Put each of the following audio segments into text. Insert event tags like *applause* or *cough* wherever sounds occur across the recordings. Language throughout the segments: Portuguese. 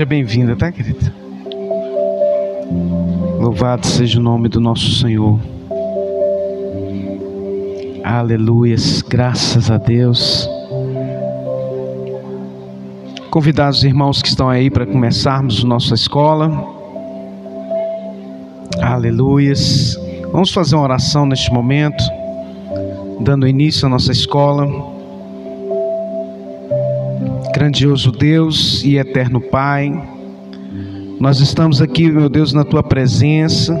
Seja bem-vinda, tá, querida? Louvado seja o nome do nosso Senhor. Aleluias, graças a Deus. Convidar os irmãos que estão aí para começarmos nossa escola. Aleluias. Vamos fazer uma oração neste momento, dando início à nossa escola. Grandioso Deus e eterno Pai, nós estamos aqui, meu Deus, na tua presença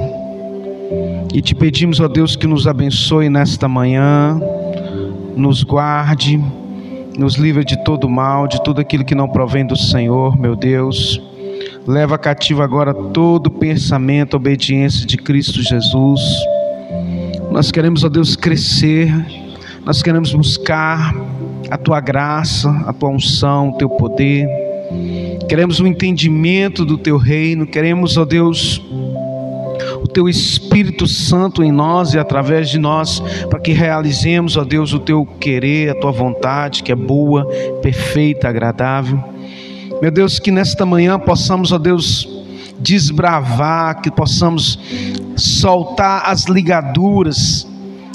e te pedimos, ó Deus, que nos abençoe nesta manhã, nos guarde, nos livre de todo mal, de tudo aquilo que não provém do Senhor, meu Deus. Leva cativo agora todo pensamento, obediência de Cristo Jesus. Nós queremos, ó Deus, crescer, nós queremos buscar a tua graça, a tua unção, o teu poder. Queremos o entendimento do teu reino, queremos, ó Deus, o teu Espírito Santo em nós e através de nós, para que realizemos, ó Deus, o teu querer, a tua vontade, que é boa, perfeita, agradável. Meu Deus, que nesta manhã possamos, ó Deus, desbravar, que possamos soltar as ligaduras,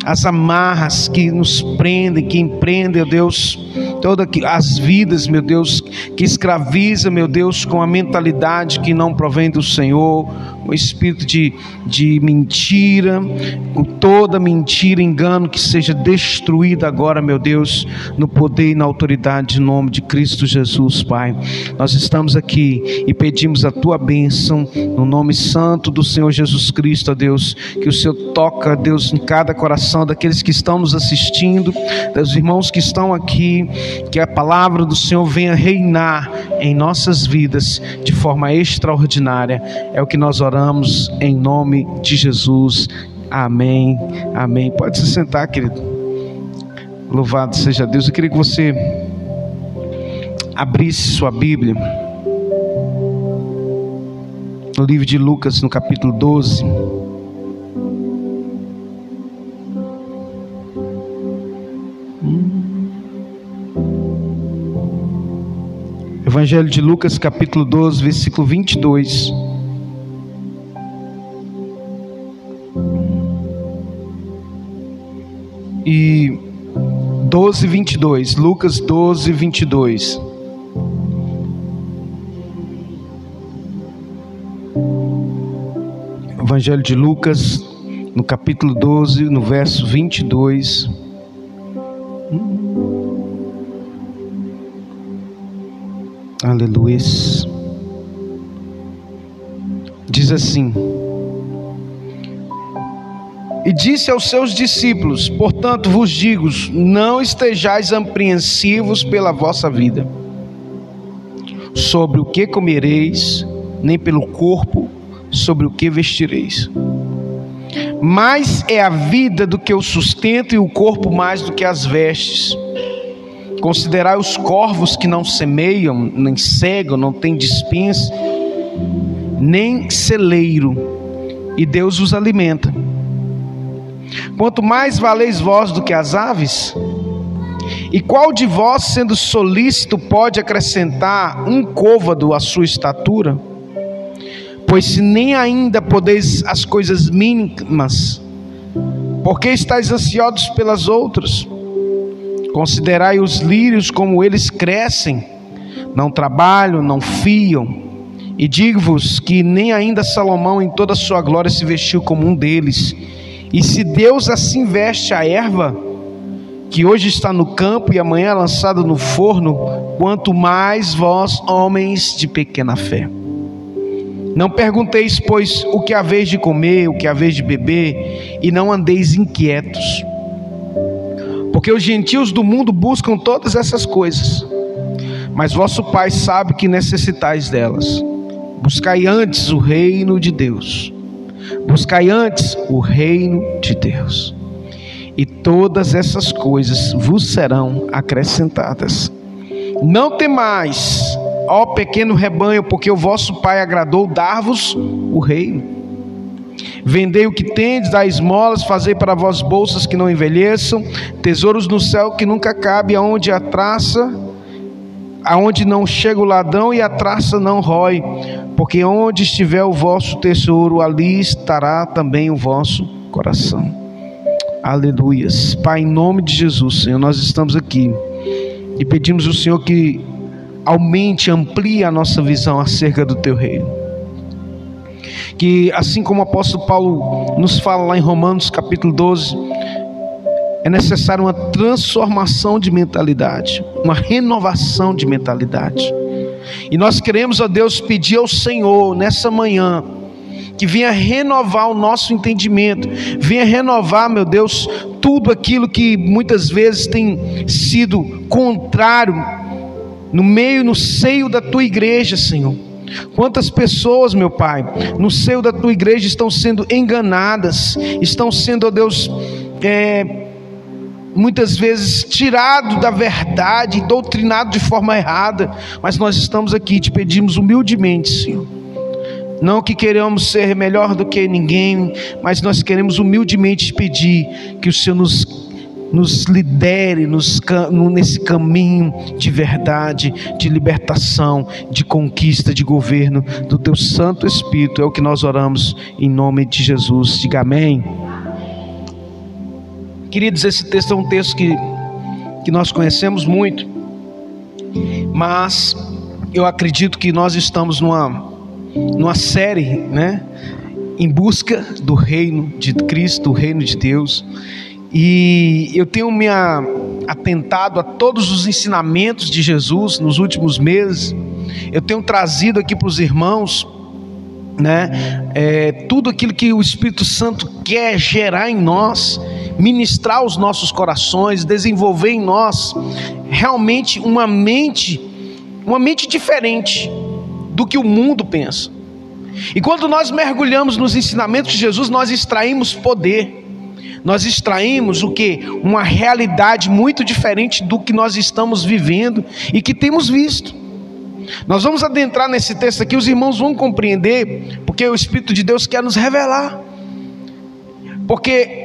as amarras que nos prendem, que empreendem, ó Deus, todas as vidas, meu Deus, que escraviza, meu Deus, com a mentalidade que não provém do Senhor, o espírito de, de mentira, com toda mentira, engano que seja destruída agora, meu Deus, no poder e na autoridade de nome de Cristo Jesus, Pai. Nós estamos aqui e pedimos a tua bênção no nome santo do Senhor Jesus Cristo, Deus, que o Senhor toca, Deus, em cada coração daqueles que estão nos assistindo, dos irmãos que estão aqui, que a palavra do Senhor venha reinar em nossas vidas de forma extraordinária. É o que nós oramos em nome de Jesus. Amém. Amém. Pode se sentar, querido. Louvado seja Deus. Eu queria que você abrisse sua Bíblia no livro de Lucas, no capítulo 12. Evangelho de Lucas, capítulo 12, versículo 22. E 12, 22. Lucas 12, 22. Evangelho de Lucas, no capítulo 12, no verso 22. Aleluia. Diz assim: E disse aos seus discípulos: Portanto vos digo, não estejais apreensivos pela vossa vida, sobre o que comereis, nem pelo corpo, sobre o que vestireis. Mais é a vida do que o sustento, e o corpo mais do que as vestes. Considerai os corvos que não semeiam, nem cegam, não têm dispensa, nem celeiro, e Deus os alimenta. Quanto mais valeis vós do que as aves? E qual de vós, sendo solícito, pode acrescentar um côvado à sua estatura? Pois se nem ainda podeis as coisas mínimas, porque estáis ansiosos pelas outras? Considerai os lírios como eles crescem, não trabalham, não fiam. E digo-vos que nem ainda Salomão em toda a sua glória se vestiu como um deles. E se Deus assim veste a erva, que hoje está no campo e amanhã é lançada no forno, quanto mais vós, homens de pequena fé. Não pergunteis, pois, o que haveis de comer, o que haveis de beber, e não andeis inquietos porque os gentios do mundo buscam todas essas coisas, mas vosso Pai sabe que necessitais delas. Buscai antes o reino de Deus, buscai antes o reino de Deus, e todas essas coisas vos serão acrescentadas. Não temais, ó pequeno rebanho, porque o vosso Pai agradou dar-vos o reino. Vendei o que tendes, dai esmolas, fazei para vós bolsas que não envelheçam, tesouros no céu que nunca cabe, aonde a traça, aonde não chega o ladrão e a traça não rói, porque onde estiver o vosso tesouro, ali estará também o vosso coração. Aleluias. Pai, em nome de Jesus, Senhor, nós estamos aqui e pedimos ao Senhor que aumente, amplie a nossa visão acerca do teu reino. Que assim como o apóstolo Paulo nos fala lá em Romanos capítulo 12, é necessário uma transformação de mentalidade, uma renovação de mentalidade. E nós queremos, ó Deus, pedir ao Senhor nessa manhã que venha renovar o nosso entendimento, venha renovar, meu Deus, tudo aquilo que muitas vezes tem sido contrário no meio, no seio da tua igreja, Senhor. Quantas pessoas, meu Pai, no seio da tua igreja estão sendo enganadas, estão sendo, ó Deus, é, muitas vezes tirado da verdade, doutrinado de forma errada, mas nós estamos aqui te pedimos humildemente, Senhor. Não que queremos ser melhor do que ninguém, mas nós queremos humildemente pedir que o Senhor nos, nos lidere nos, nesse caminho de verdade, de libertação, de conquista, de governo do Teu Santo Espírito. É o que nós oramos em nome de Jesus. Diga amém. Queridos, esse texto é um texto que, que nós conhecemos muito, mas eu acredito que nós estamos numa, numa série, né? Em busca do reino de Cristo, do reino de Deus. E eu tenho me atentado a todos os ensinamentos de Jesus nos últimos meses. Eu tenho trazido aqui para os irmãos, né? É, tudo aquilo que o Espírito Santo quer gerar em nós ministrar os nossos corações, desenvolver em nós realmente uma mente, uma mente diferente do que o mundo pensa. E quando nós mergulhamos nos ensinamentos de Jesus, nós extraímos poder. Nós extraímos o que? Uma realidade muito diferente do que nós estamos vivendo e que temos visto. Nós vamos adentrar nesse texto aqui, os irmãos vão compreender, porque o Espírito de Deus quer nos revelar. Porque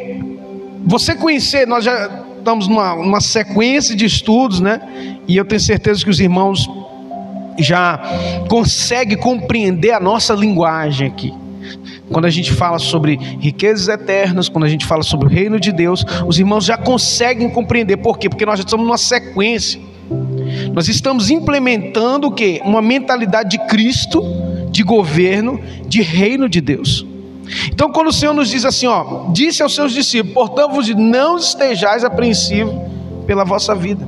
você conhecer, nós já estamos numa, numa sequência de estudos, né? E eu tenho certeza que os irmãos já conseguem compreender a nossa linguagem aqui. Quando a gente fala sobre riquezas eternas, quando a gente fala sobre o reino de Deus, os irmãos já conseguem compreender. Por quê? Porque nós já estamos numa sequência. Nós estamos implementando o quê? Uma mentalidade de Cristo, de governo, de reino de Deus. Então, quando o Senhor nos diz assim, ó, disse aos seus discípulos: portanto, não estejais apreensivos pela vossa vida,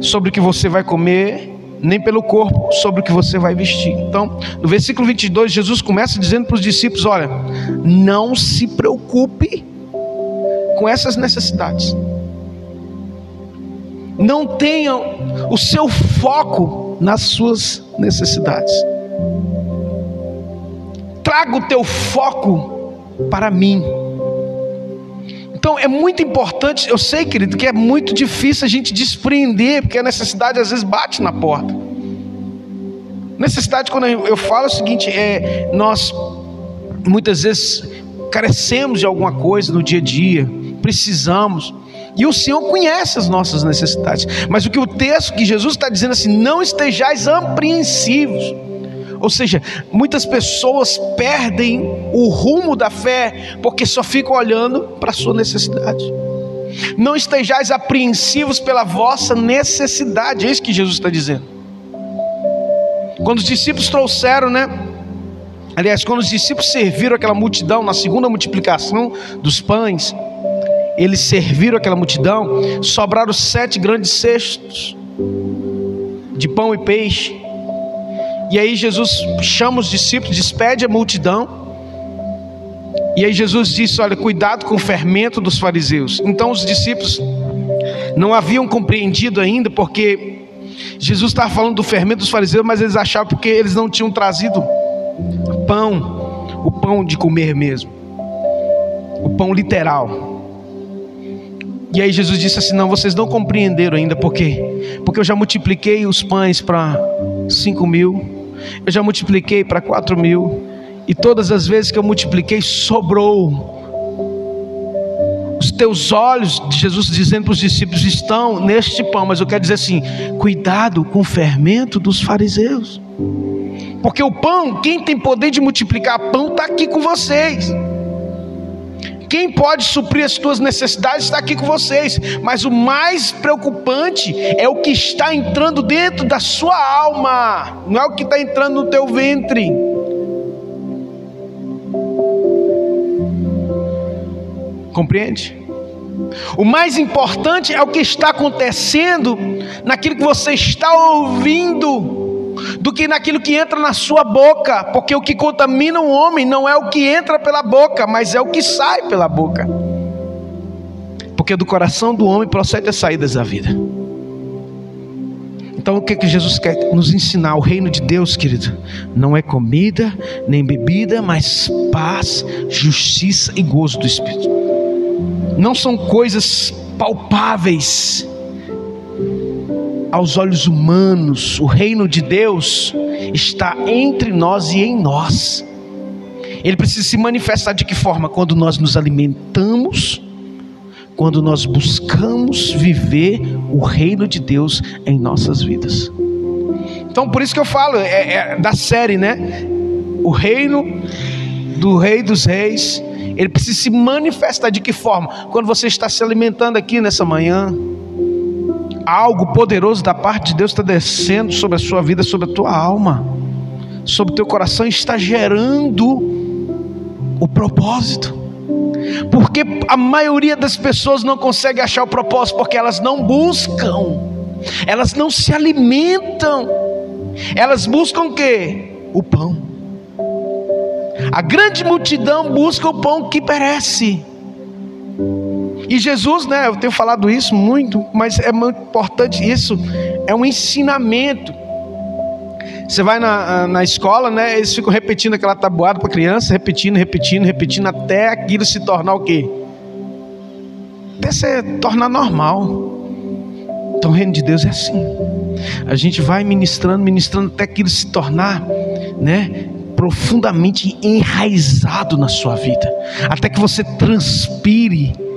sobre o que você vai comer, nem pelo corpo, sobre o que você vai vestir. Então, no versículo 22, Jesus começa dizendo para os discípulos: olha, não se preocupe com essas necessidades. Não tenham o seu foco nas suas necessidades traga o teu foco para mim. Então é muito importante, eu sei, querido, que é muito difícil a gente desprender, porque a necessidade às vezes bate na porta. Necessidade, quando eu falo é o seguinte, é nós muitas vezes carecemos de alguma coisa no dia a dia, precisamos. E o Senhor conhece as nossas necessidades. Mas o que o texto que Jesus está dizendo assim, não estejais apreensivos. Ou seja, muitas pessoas perdem o rumo da fé porque só ficam olhando para a sua necessidade. Não estejais apreensivos pela vossa necessidade, é isso que Jesus está dizendo. Quando os discípulos trouxeram, né? Aliás, quando os discípulos serviram aquela multidão na segunda multiplicação dos pães, eles serviram aquela multidão, sobraram sete grandes cestos de pão e peixe. E aí Jesus chama os discípulos, despede a multidão. E aí Jesus disse: Olha, cuidado com o fermento dos fariseus. Então os discípulos não haviam compreendido ainda, porque Jesus estava falando do fermento dos fariseus, mas eles achavam porque eles não tinham trazido pão, o pão de comer mesmo, o pão literal. E aí Jesus disse assim: Não, vocês não compreenderam ainda, por quê? Porque eu já multipliquei os pães para cinco mil eu já multipliquei para quatro mil. E todas as vezes que eu multipliquei, sobrou. Os teus olhos, Jesus dizendo para os discípulos, estão neste pão, mas eu quero dizer assim: cuidado com o fermento dos fariseus, porque o pão, quem tem poder de multiplicar pão, está aqui com vocês. Quem pode suprir as tuas necessidades está aqui com vocês, mas o mais preocupante é o que está entrando dentro da sua alma, não é o que está entrando no teu ventre. Compreende? O mais importante é o que está acontecendo naquilo que você está ouvindo, do que naquilo que entra na sua boca, porque o que contamina o homem não é o que entra pela boca, mas é o que sai pela boca. Porque do coração do homem procede as saídas da vida. Então o que, que Jesus quer nos ensinar? O reino de Deus, querido, não é comida nem bebida, mas paz, justiça e gozo do Espírito não são coisas palpáveis aos olhos humanos. O reino de Deus está entre nós e em nós. Ele precisa se manifestar de que forma? Quando nós nos alimentamos, quando nós buscamos viver o reino de Deus em nossas vidas. Então, por isso que eu falo é, é da série, né? O reino do Rei dos Reis ele precisa se manifestar de que forma? Quando você está se alimentando aqui nessa manhã, algo poderoso da parte de Deus está descendo sobre a sua vida, sobre a tua alma, sobre o teu coração, está gerando o propósito. Porque a maioria das pessoas não consegue achar o propósito porque elas não buscam, elas não se alimentam, elas buscam o que? O pão. A grande multidão busca o pão que perece. E Jesus, né, eu tenho falado isso muito, mas é muito importante isso, é um ensinamento. Você vai na, na escola, né, eles ficam repetindo aquela tabuada para criança, repetindo, repetindo, repetindo, até aquilo se tornar o quê? Até se tornar normal. Então o reino de Deus é assim. A gente vai ministrando, ministrando até aquilo se tornar, né, profundamente enraizado na sua vida, até que você transpire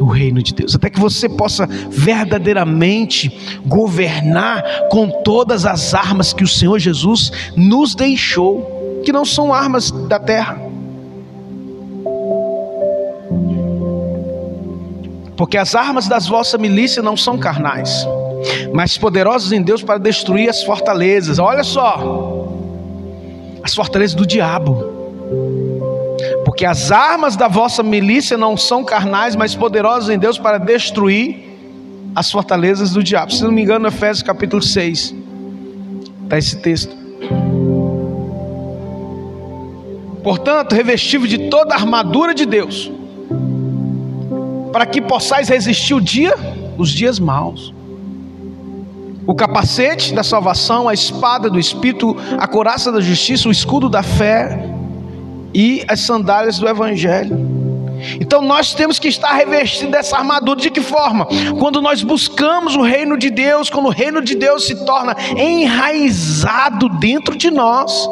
o reino de Deus, até que você possa verdadeiramente governar com todas as armas que o Senhor Jesus nos deixou, que não são armas da terra. Porque as armas das vossas milícias não são carnais, mas poderosas em Deus para destruir as fortalezas. Olha só, as fortalezas do diabo. Porque as armas da vossa milícia não são carnais, mas poderosas em Deus para destruir as fortalezas do diabo. Se não me engano, Efésios capítulo 6, está esse texto. Portanto, revestivo de toda a armadura de Deus, para que possais resistir o dia, os dias maus o capacete da salvação, a espada do Espírito, a coraça da justiça, o escudo da fé e as sandálias do Evangelho. Então nós temos que estar revestidos dessa armadura. De que forma? Quando nós buscamos o reino de Deus, quando o reino de Deus se torna enraizado dentro de nós.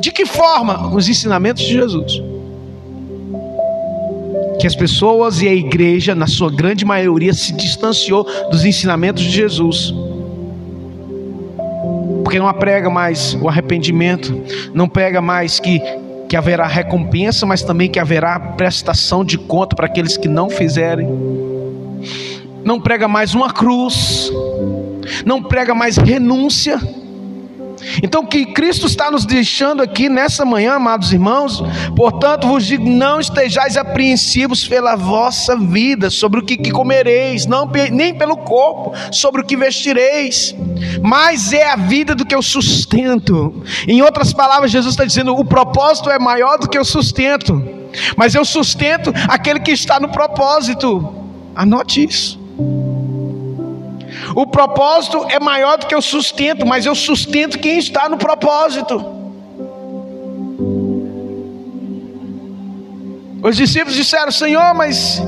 De que forma? Os ensinamentos de Jesus. Que as pessoas e a igreja, na sua grande maioria, se distanciou dos ensinamentos de Jesus porque não prega mais o arrependimento, não prega mais que, que haverá recompensa, mas também que haverá prestação de conta para aqueles que não fizerem. Não prega mais uma cruz, não prega mais renúncia então, o que Cristo está nos deixando aqui nessa manhã, amados irmãos, portanto, vos digo: não estejais apreensivos pela vossa vida, sobre o que, que comereis, não, nem pelo corpo, sobre o que vestireis, mas é a vida do que o sustento. Em outras palavras, Jesus está dizendo: o propósito é maior do que o sustento, mas eu sustento aquele que está no propósito. Anote isso. O propósito é maior do que o sustento, mas eu sustento quem está no propósito. Os discípulos disseram: Senhor, mas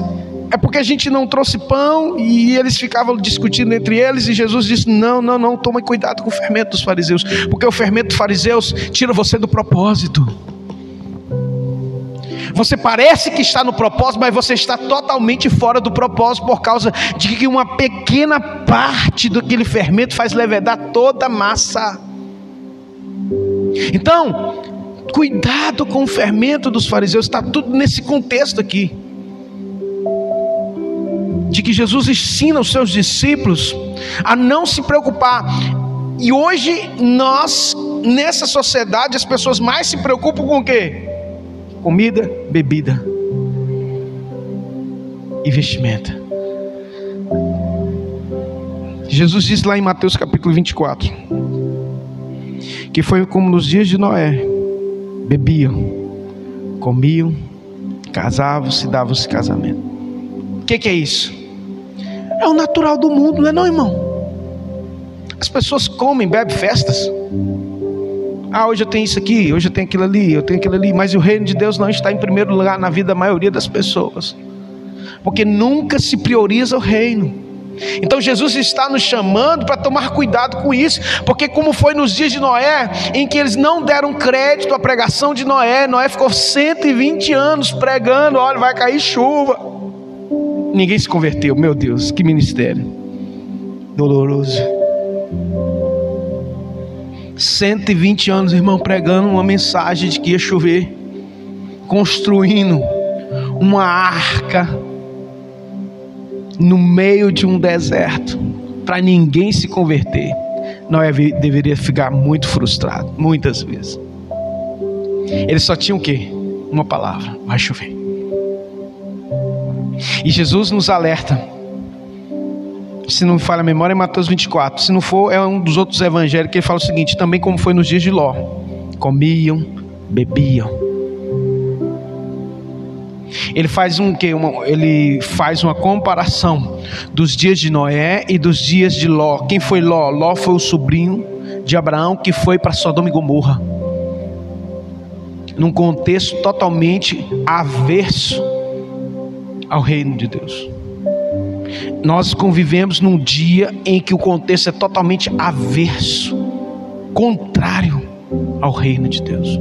é porque a gente não trouxe pão e eles ficavam discutindo entre eles e Jesus disse: Não, não, não, tome cuidado com o fermento dos fariseus, porque o fermento dos fariseus tira você do propósito. Você parece que está no propósito, mas você está totalmente fora do propósito por causa de que uma pequena parte daquele fermento faz levedar toda a massa. Então, cuidado com o fermento dos fariseus, está tudo nesse contexto aqui. De que Jesus ensina os seus discípulos a não se preocupar. E hoje nós, nessa sociedade, as pessoas mais se preocupam com o quê? Comida, bebida e vestimenta. Jesus diz lá em Mateus capítulo 24 que foi como nos dias de Noé: bebiam, comiam, casavam, se davam-se casamento. O que, que é isso? É o natural do mundo, não é não, irmão? As pessoas comem, bebem festas. Ah, hoje eu tenho isso aqui, hoje eu tenho aquilo ali, eu tenho aquilo ali, mas o reino de Deus não está em primeiro lugar na vida da maioria das pessoas, porque nunca se prioriza o reino. Então Jesus está nos chamando para tomar cuidado com isso, porque como foi nos dias de Noé, em que eles não deram crédito à pregação de Noé, Noé ficou 120 anos pregando, olha, vai cair chuva. Ninguém se converteu, meu Deus, que ministério doloroso. 120 anos, irmão, pregando uma mensagem de que ia chover, construindo uma arca no meio de um deserto, para ninguém se converter. Noé deveria ficar muito frustrado, muitas vezes. Ele só tinha o quê? Uma palavra: vai chover. E Jesus nos alerta se não me falha a memória, é Mateus 24. Se não for, é um dos outros evangelhos que ele fala o seguinte: também como foi nos dias de Ló: comiam, bebiam. Ele faz um que ele faz uma comparação dos dias de Noé e dos dias de Ló. Quem foi Ló? Ló foi o sobrinho de Abraão que foi para Sodoma e Gomorra. Num contexto totalmente averso ao reino de Deus. Nós convivemos num dia em que o contexto é totalmente averso, contrário ao reino de Deus.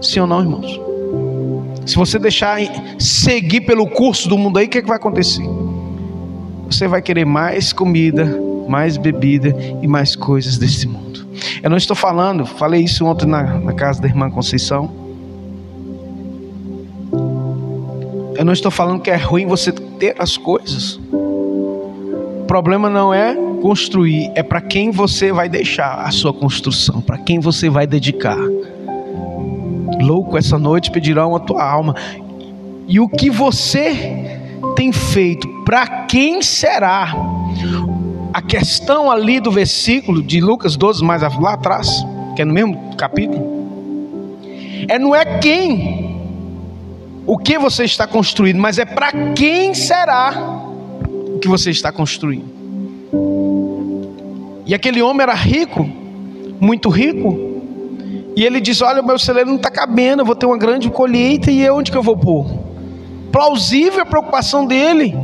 Sim ou não, irmãos? Se você deixar seguir pelo curso do mundo aí, o que, é que vai acontecer? Você vai querer mais comida, mais bebida e mais coisas desse mundo. Eu não estou falando, falei isso ontem na, na casa da irmã Conceição Eu não estou falando que é ruim você ter as coisas. O problema não é construir, é para quem você vai deixar a sua construção, para quem você vai dedicar. Louco, essa noite pedirão a tua alma. E o que você tem feito, para quem será? A questão ali do versículo de Lucas 12, mais lá atrás, que é no mesmo capítulo, é não é quem o que você está construindo, mas é para quem será o que você está construindo. E aquele homem era rico, muito rico, e ele diz: Olha, o meu celeiro não está cabendo, eu vou ter uma grande colheita, e onde que eu vou pôr? Plausível a preocupação dele.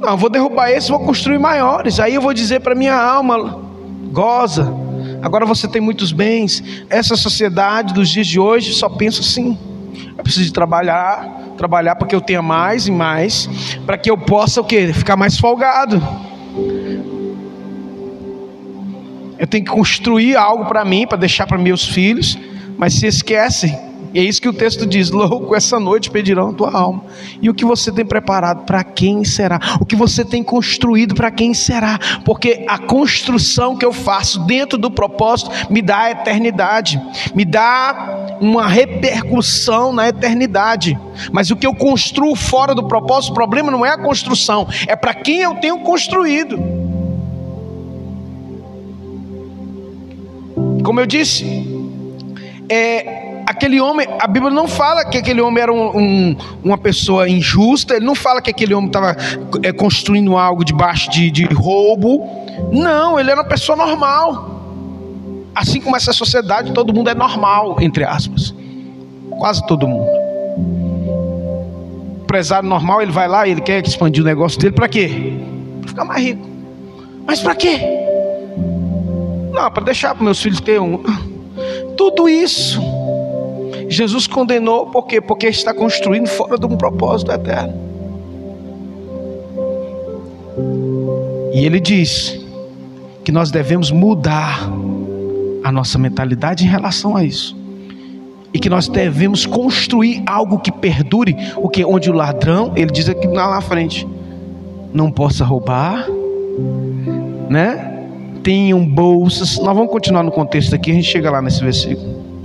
Não, vou derrubar esse, vou construir maiores. Aí eu vou dizer para minha alma: goza, agora você tem muitos bens. Essa sociedade dos dias de hoje só pensa assim: eu preciso de trabalhar, trabalhar para que eu tenha mais e mais, para que eu possa o quê? Ficar mais folgado. Eu tenho que construir algo para mim, para deixar para meus filhos, mas se esquecem e é isso que o texto diz: louco, essa noite pedirão a tua alma. E o que você tem preparado, para quem será? O que você tem construído, para quem será? Porque a construção que eu faço dentro do propósito me dá a eternidade, me dá uma repercussão na eternidade. Mas o que eu construo fora do propósito, o problema não é a construção, é para quem eu tenho construído. Como eu disse, é, aquele homem, a Bíblia não fala que aquele homem era um, um, uma pessoa injusta, ele não fala que aquele homem estava é, construindo algo debaixo de, de roubo. Não, ele era uma pessoa normal. Assim como essa sociedade, todo mundo é normal, entre aspas. Quase todo mundo. Empresário normal, ele vai lá, ele quer expandir o negócio dele, para quê? Para ficar mais rico. Mas para quê? Não, para deixar para meus filhos ter um. Tudo isso Jesus condenou por quê? Porque está construindo fora de um propósito eterno. E ele diz que nós devemos mudar a nossa mentalidade em relação a isso. E que nós devemos construir algo que perdure, o que onde o ladrão, ele diz aqui lá na frente, não possa roubar, né? Tenham bolsas. Nós vamos continuar no contexto aqui, a gente chega lá nesse versículo.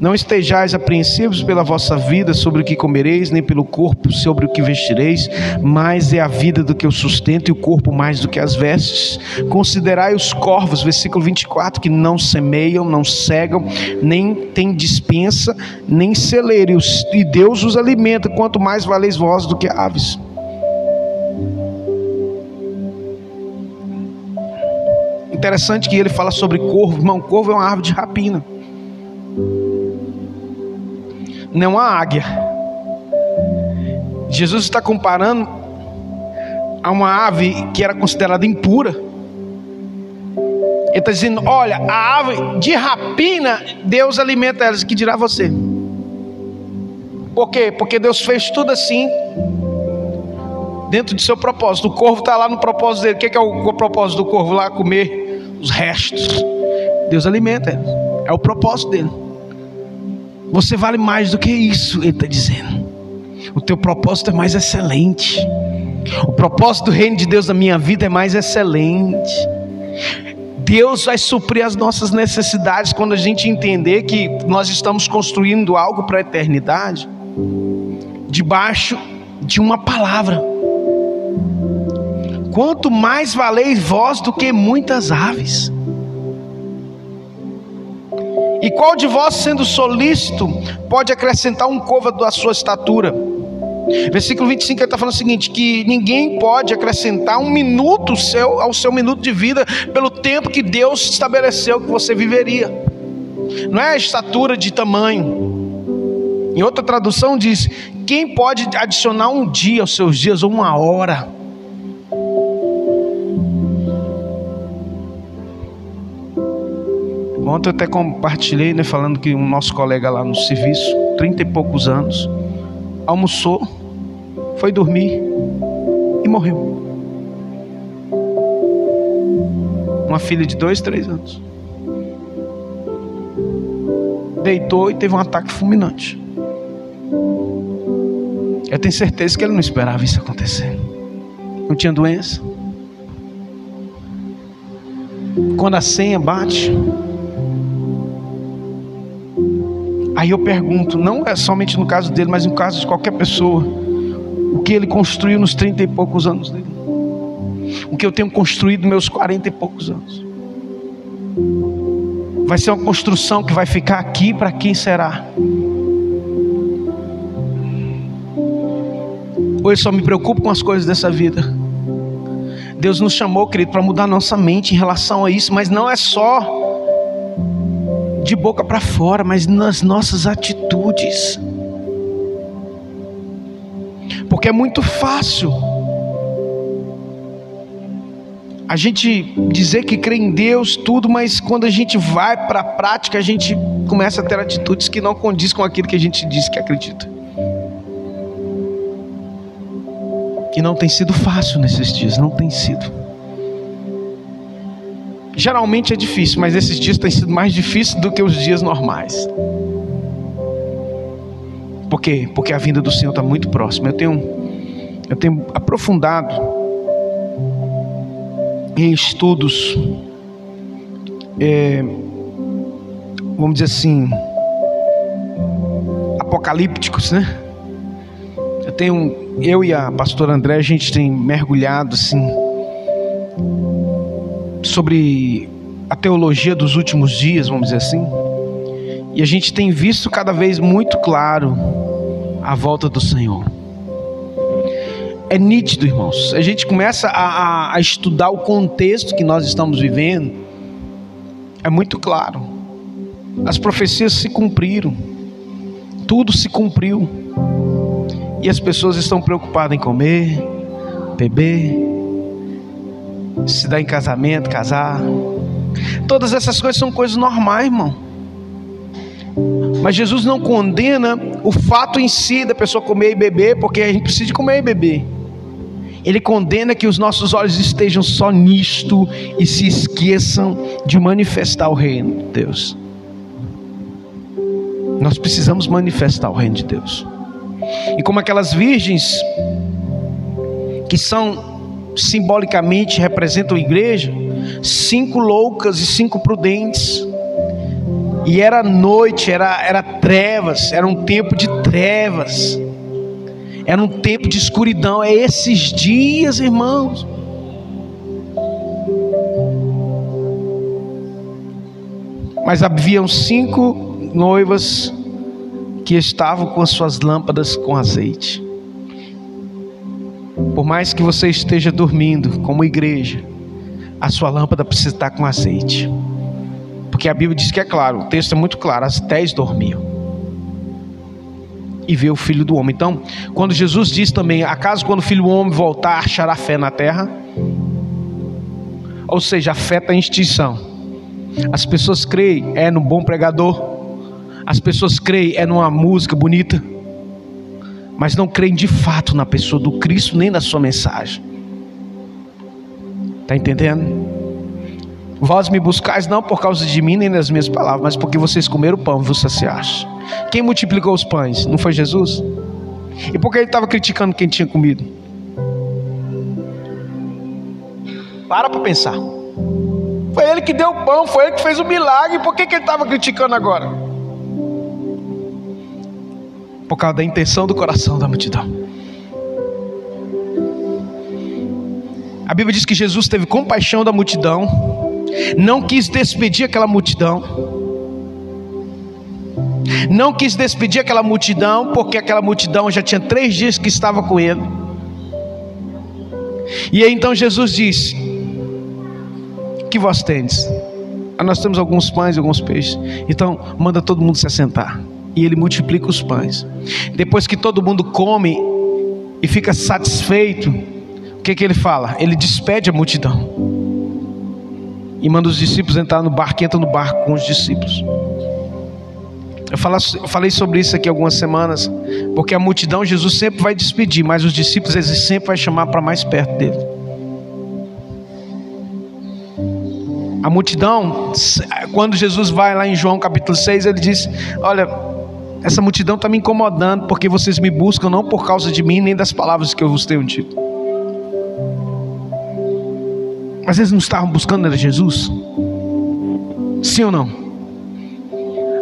Não estejais apreensivos pela vossa vida sobre o que comereis, nem pelo corpo sobre o que vestireis, mais é a vida do que o sustento e o corpo mais do que as vestes. Considerai os corvos, versículo 24, que não semeiam, não cegam, nem têm dispensa, nem celeiro, e Deus os alimenta, quanto mais valeis vós do que aves. Interessante que ele fala sobre corvo, irmão, corvo é uma árvore de rapina não a águia. Jesus está comparando a uma ave que era considerada impura. Ele está dizendo: olha, a ave de rapina, Deus alimenta elas, que dirá você? Por quê? Porque Deus fez tudo assim, dentro do seu propósito. O corvo está lá no propósito dele. O que é, o, propósito do corvo lá? Comer os restos. Deus alimenta, é o propósito dele. Você vale mais do que isso, ele está dizendo. O teu propósito é mais excelente. O propósito do reino de Deus na minha vida é mais excelente. Deus vai suprir as nossas necessidades quando a gente entender que nós estamos construindo algo para a eternidade, debaixo de uma palavra. Quanto mais valeis vós do que muitas aves. E qual de vós, sendo solícito, pode acrescentar um côvado à sua estatura? Versículo 25 ele está falando o seguinte: que ninguém pode acrescentar um minuto seu, ao seu minuto de vida pelo tempo que Deus estabeleceu que você viveria. Não é a estatura de tamanho. Em outra tradução diz: quem pode adicionar um dia aos seus dias ou uma hora? Ontem eu até compartilhei, né, falando que um nosso colega lá no serviço, trinta e poucos anos, almoçou, foi dormir e morreu. Uma filha de dois, três anos. Deitou e teve um ataque fulminante. Eu tenho certeza que ele não esperava isso acontecer. Não tinha doença. Quando a senha bate, Aí eu pergunto, não é somente no caso dele, mas no caso de qualquer pessoa, o que ele construiu nos trinta e poucos anos dele, o que eu tenho construído nos meus quarenta e poucos anos, vai ser uma construção que vai ficar aqui para quem será? Ou eu só me preocupo com as coisas dessa vida? Deus nos chamou, querido, para mudar nossa mente em relação a isso, mas não é só de boca para fora, mas nas nossas atitudes. Porque é muito fácil a gente dizer que crê em Deus, tudo, mas quando a gente vai para a prática, a gente começa a ter atitudes que não condiz com aquilo que a gente diz que acredita. E não tem sido fácil nesses dias, não tem sido. Geralmente é difícil, mas esses dias têm sido mais difíceis do que os dias normais. Por quê? Porque a vinda do Senhor está muito próxima. Eu tenho, eu tenho aprofundado em estudos, é, vamos dizer assim, apocalípticos, né? Eu tenho, eu e a pastora André, a gente tem mergulhado assim sobre a teologia dos últimos dias, vamos dizer assim, e a gente tem visto cada vez muito claro a volta do Senhor. É nítido, irmãos. A gente começa a, a, a estudar o contexto que nós estamos vivendo, é muito claro. As profecias se cumpriram, tudo se cumpriu, e as pessoas estão preocupadas em comer, beber, se dar em casamento, casar. Todas essas coisas são coisas normais, irmão. Mas Jesus não condena o fato em si da pessoa comer e beber, porque a gente precisa de comer e beber. Ele condena que os nossos olhos estejam só nisto e se esqueçam de manifestar o reino de Deus. Nós precisamos manifestar o reino de Deus. E como aquelas virgens que são simbolicamente representam a igreja, cinco loucas e cinco prudentes. E era noite, era, era trevas, era um tempo de trevas. Era um tempo de escuridão. É esses dias, irmãos. Mas haviam cinco noivas que estavam com as suas lâmpadas com azeite. Por mais que você esteja dormindo, como igreja, a sua lâmpada precisa estar com azeite. Porque a Bíblia diz que é claro, o texto é muito claro: as dez dormiam e ver o filho do homem. Então, quando Jesus diz também, acaso quando o filho do homem voltar, achará fé na terra? Ou seja, a fé está em extinção. As pessoas creem é no bom pregador, as pessoas creem é numa música bonita, mas não creem de fato na pessoa do Cristo nem na sua mensagem. Está entendendo? Vós me buscais não por causa de mim nem das minhas palavras, mas porque vocês comeram o pão vos saciaste. Quem multiplicou os pães? Não foi Jesus? E por que ele estava criticando quem tinha comido? Para para pensar. Foi ele que deu o pão, foi ele que fez o milagre. Por que, que ele estava criticando agora? Por causa da intenção do coração da multidão. A Bíblia diz que Jesus teve compaixão da multidão, não quis despedir aquela multidão não quis despedir aquela multidão, porque aquela multidão já tinha três dias que estava com ele. E aí então Jesus disse: Que vós tendes? Ah, nós temos alguns pães e alguns peixes. Então manda todo mundo se assentar. E ele multiplica os pães. Depois que todo mundo come e fica satisfeito, o que, que ele fala? Ele despede a multidão. E manda os discípulos entrar no barco, entra no barco com os discípulos. Eu falei sobre isso aqui algumas semanas, porque a multidão Jesus sempre vai despedir, mas os discípulos ele sempre vai chamar para mais perto dele. A multidão, quando Jesus vai lá em João capítulo 6, ele diz: Olha, essa multidão está me incomodando, porque vocês me buscam não por causa de mim, nem das palavras que eu vos tenho dito. Mas eles não estavam buscando era Jesus? Sim ou não?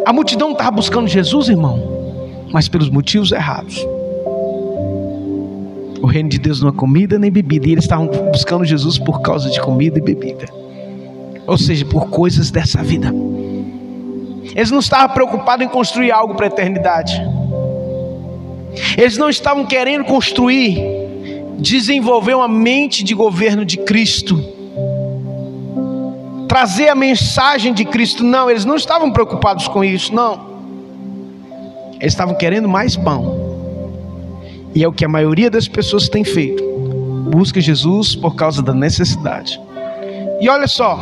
A multidão estava buscando Jesus, irmão, mas pelos motivos errados. O reino de Deus não é comida nem bebida, e eles estavam buscando Jesus por causa de comida e bebida, ou seja, por coisas dessa vida. Eles não estavam preocupados em construir algo para a eternidade, eles não estavam querendo construir, desenvolver uma mente de governo de Cristo trazer a mensagem de Cristo. Não, eles não estavam preocupados com isso, não. Eles estavam querendo mais pão. E é o que a maioria das pessoas tem feito. Busca Jesus por causa da necessidade. E olha só,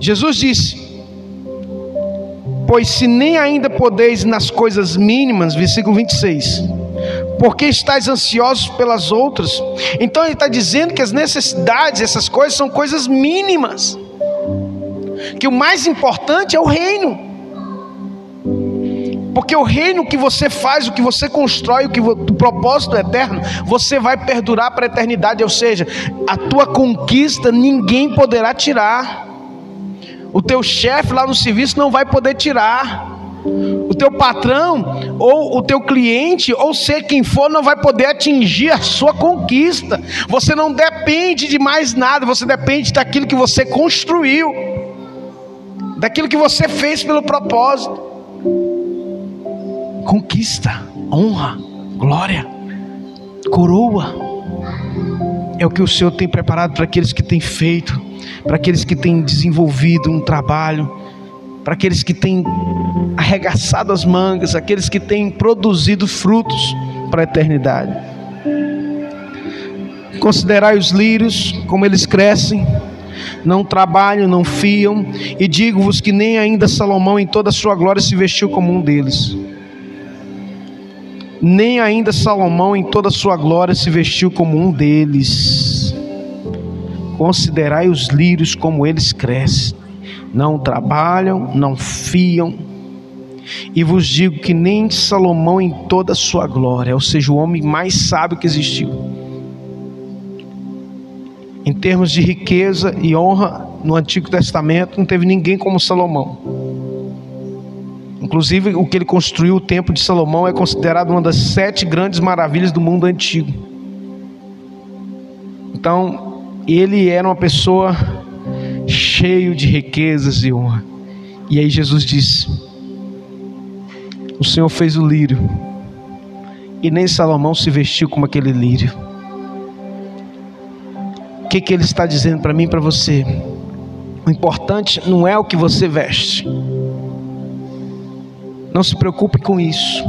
Jesus disse: Pois se nem ainda podeis nas coisas mínimas, versículo 26, porque estáis ansiosos pelas outras. Então ele está dizendo que as necessidades, essas coisas, são coisas mínimas que o mais importante é o reino. Porque o reino que você faz, o que você constrói, o que o propósito eterno, você vai perdurar para a eternidade, ou seja, a tua conquista ninguém poderá tirar. O teu chefe lá no serviço não vai poder tirar. O teu patrão ou o teu cliente ou ser quem for não vai poder atingir a sua conquista. Você não depende de mais nada, você depende daquilo que você construiu daquilo que você fez pelo propósito. Conquista, honra, glória, coroa. É o que o Senhor tem preparado para aqueles que têm feito, para aqueles que têm desenvolvido um trabalho, para aqueles que têm arregaçado as mangas, aqueles que têm produzido frutos para a eternidade. Considerai os lírios, como eles crescem, não trabalham, não fiam, e digo-vos que nem ainda Salomão em toda a sua glória se vestiu como um deles. Nem ainda Salomão em toda a sua glória se vestiu como um deles. Considerai os lírios como eles crescem, não trabalham, não fiam, e vos digo que nem Salomão em toda a sua glória, ou seja, o homem mais sábio que existiu, em termos de riqueza e honra no Antigo Testamento, não teve ninguém como Salomão. Inclusive, o que ele construiu, o Templo de Salomão, é considerado uma das sete grandes maravilhas do mundo antigo. Então, ele era uma pessoa cheio de riquezas e honra. E aí Jesus disse: O Senhor fez o lírio, e nem Salomão se vestiu como aquele lírio. O que, que ele está dizendo para mim e para você? O importante não é o que você veste. Não se preocupe com isso.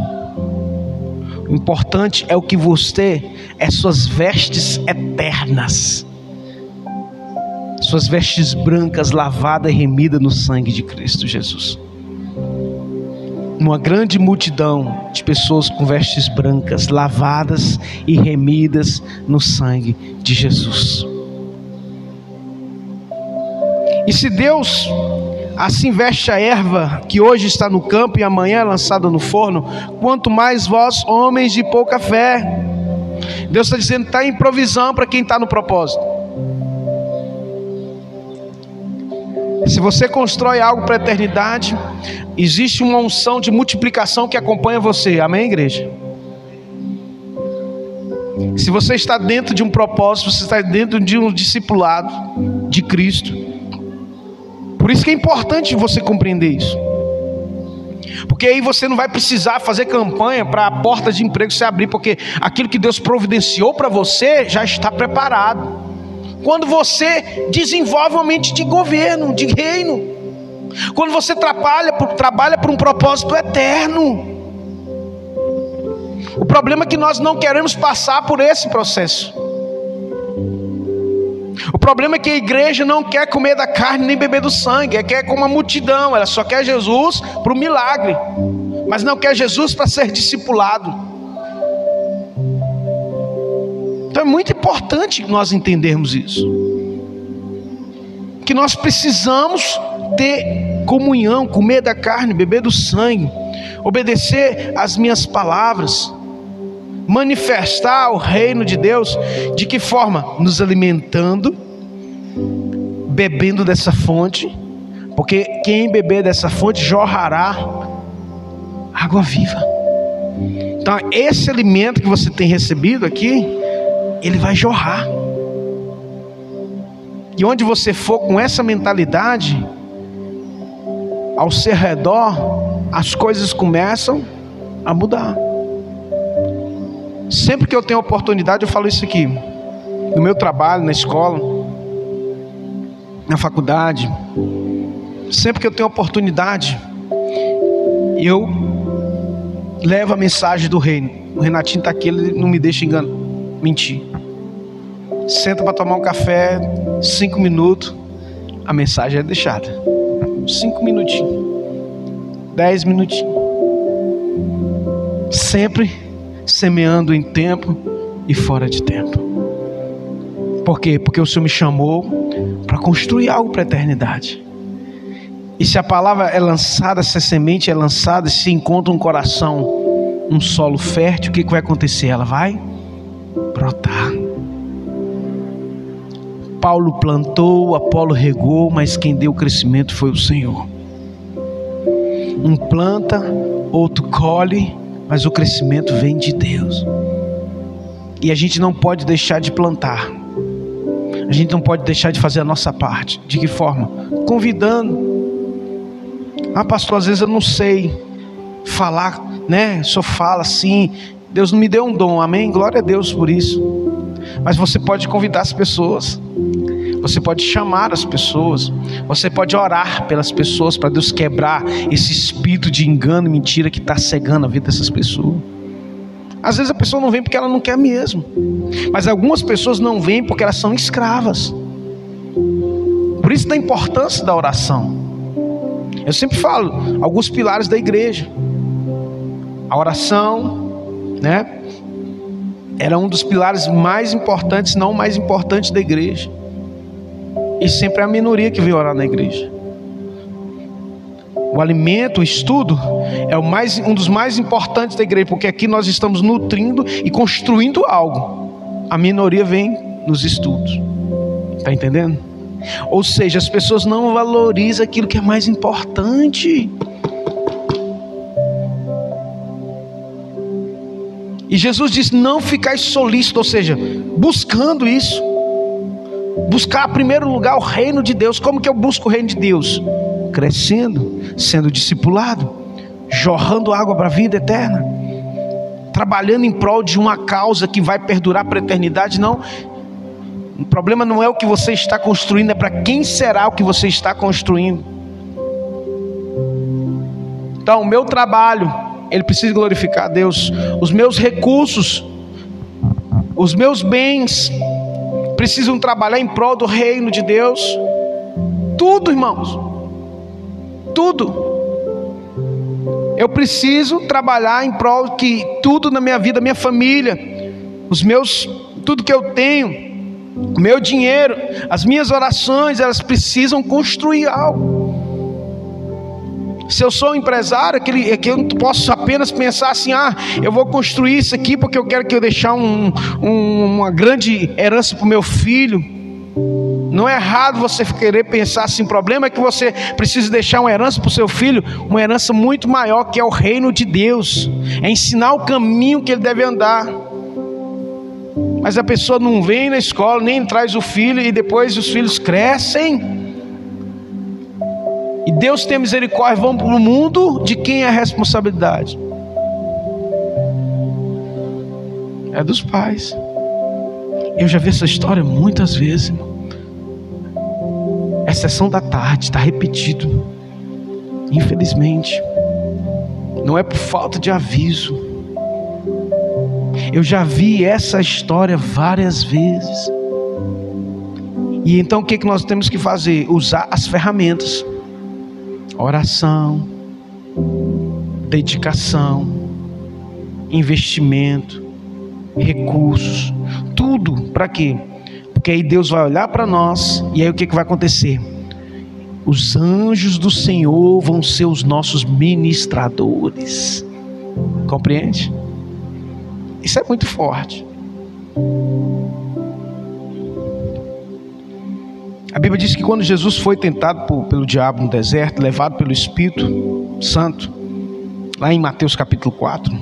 O importante é o que você é suas vestes eternas. Suas vestes brancas lavadas e remidas no sangue de Cristo Jesus. Uma grande multidão de pessoas com vestes brancas, lavadas e remidas no sangue de Jesus. E se Deus assim veste a erva que hoje está no campo e amanhã é lançada no forno, quanto mais vós, homens de pouca fé. Deus está dizendo: está em provisão para quem está no propósito. Se você constrói algo para a eternidade, existe uma unção de multiplicação que acompanha você. Amém, igreja? Se você está dentro de um propósito, você está dentro de um discipulado de Cristo. Por isso que é importante você compreender isso. Porque aí você não vai precisar fazer campanha para a porta de emprego se abrir, porque aquilo que Deus providenciou para você já está preparado. Quando você desenvolve uma mente de governo, de reino, quando você trabalha trabalha por um propósito eterno. O problema é que nós não queremos passar por esse processo. O problema é que a igreja não quer comer da carne nem beber do sangue, é quer como uma multidão, ela só quer Jesus para o milagre, mas não quer Jesus para ser discipulado. Então é muito importante nós entendermos isso. Que nós precisamos ter comunhão, comer da carne, beber do sangue, obedecer às minhas palavras manifestar o reino de Deus, de que forma? Nos alimentando, bebendo dessa fonte, porque quem beber dessa fonte jorrará água viva. Então, esse alimento que você tem recebido aqui, ele vai jorrar. E onde você for com essa mentalidade, ao seu redor, as coisas começam a mudar. Sempre que eu tenho oportunidade, eu falo isso aqui. No meu trabalho, na escola, na faculdade. Sempre que eu tenho oportunidade, eu levo a mensagem do reino. O Renatinho está aqui, ele não me deixa enganar, mentir. Senta para tomar um café, cinco minutos, a mensagem é deixada. Cinco minutinhos, dez minutinhos. Sempre semeando em tempo e fora de tempo. Por quê? Porque o Senhor me chamou para construir algo para a eternidade. E se a palavra é lançada, se a semente é lançada, se encontra um coração, um solo fértil, o que, vai acontecer? Ela vai brotar. Paulo plantou, Apolo regou, mas quem deu o crescimento foi o Senhor. Um planta, outro colhe, mas o crescimento vem de Deus. E a gente não pode deixar de plantar. A gente não pode deixar de fazer a nossa parte. De que forma? Convidando. Ah, pastor, às vezes eu não sei falar, né? Só fala assim. Deus não me deu um dom, amém? Glória a Deus por isso. Mas você pode convidar as pessoas. Você pode chamar as pessoas, você pode orar pelas pessoas para Deus quebrar esse espírito de engano e mentira que está cegando a vida dessas pessoas. Às vezes a pessoa não vem porque ela não quer mesmo, mas algumas pessoas não vêm porque elas são escravas. isso da importância da oração. Eu sempre falo alguns pilares da igreja. A oração, né? Era um dos pilares mais importantes, não o mais importante da igreja. E sempre é a minoria que vem orar na igreja. O alimento, o estudo, é o mais, um dos mais importantes da igreja, porque aqui nós estamos nutrindo e construindo algo. A minoria vem nos estudos. Está entendendo? Ou seja, as pessoas não valorizam aquilo que é mais importante. E Jesus diz: não ficais solícito, ou seja, buscando isso. Buscar em primeiro lugar o reino de Deus. Como que eu busco o reino de Deus? Crescendo, sendo discipulado, jorrando água para a vida eterna, trabalhando em prol de uma causa que vai perdurar para a eternidade. Não, o problema não é o que você está construindo, é para quem será o que você está construindo. Então, o meu trabalho, ele precisa glorificar a Deus. Os meus recursos, os meus bens, precisam trabalhar em prol do reino de Deus. Tudo, irmãos. Tudo. Eu preciso trabalhar em prol que tudo na minha vida, minha família, os meus, tudo que eu tenho, o meu dinheiro, as minhas orações, elas precisam construir algo. Se eu sou um empresário, aquele, é que eu não posso apenas pensar assim: ah, eu vou construir isso aqui porque eu quero que eu deixar um, um, uma grande herança para o meu filho. Não é errado você querer pensar assim. O problema é que você precisa deixar uma herança para o seu filho, uma herança muito maior que é o reino de Deus, é ensinar o caminho que ele deve andar. Mas a pessoa não vem na escola, nem traz o filho, e depois os filhos crescem e Deus tem misericórdia, vão para o mundo, de quem é a responsabilidade? É dos pais. Eu já vi essa história muitas vezes, irmão. É sessão da tarde, está repetido. Infelizmente. Não é por falta de aviso. Eu já vi essa história várias vezes. E então o que, que nós temos que fazer? Usar as ferramentas oração, dedicação, investimento, recursos, tudo para quê? Porque aí Deus vai olhar para nós e aí o que, que vai acontecer? Os anjos do Senhor vão ser os nossos ministradores. Compreende? Isso é muito forte. A Bíblia diz que quando Jesus foi tentado por, pelo diabo no deserto, levado pelo Espírito Santo, lá em Mateus capítulo 4,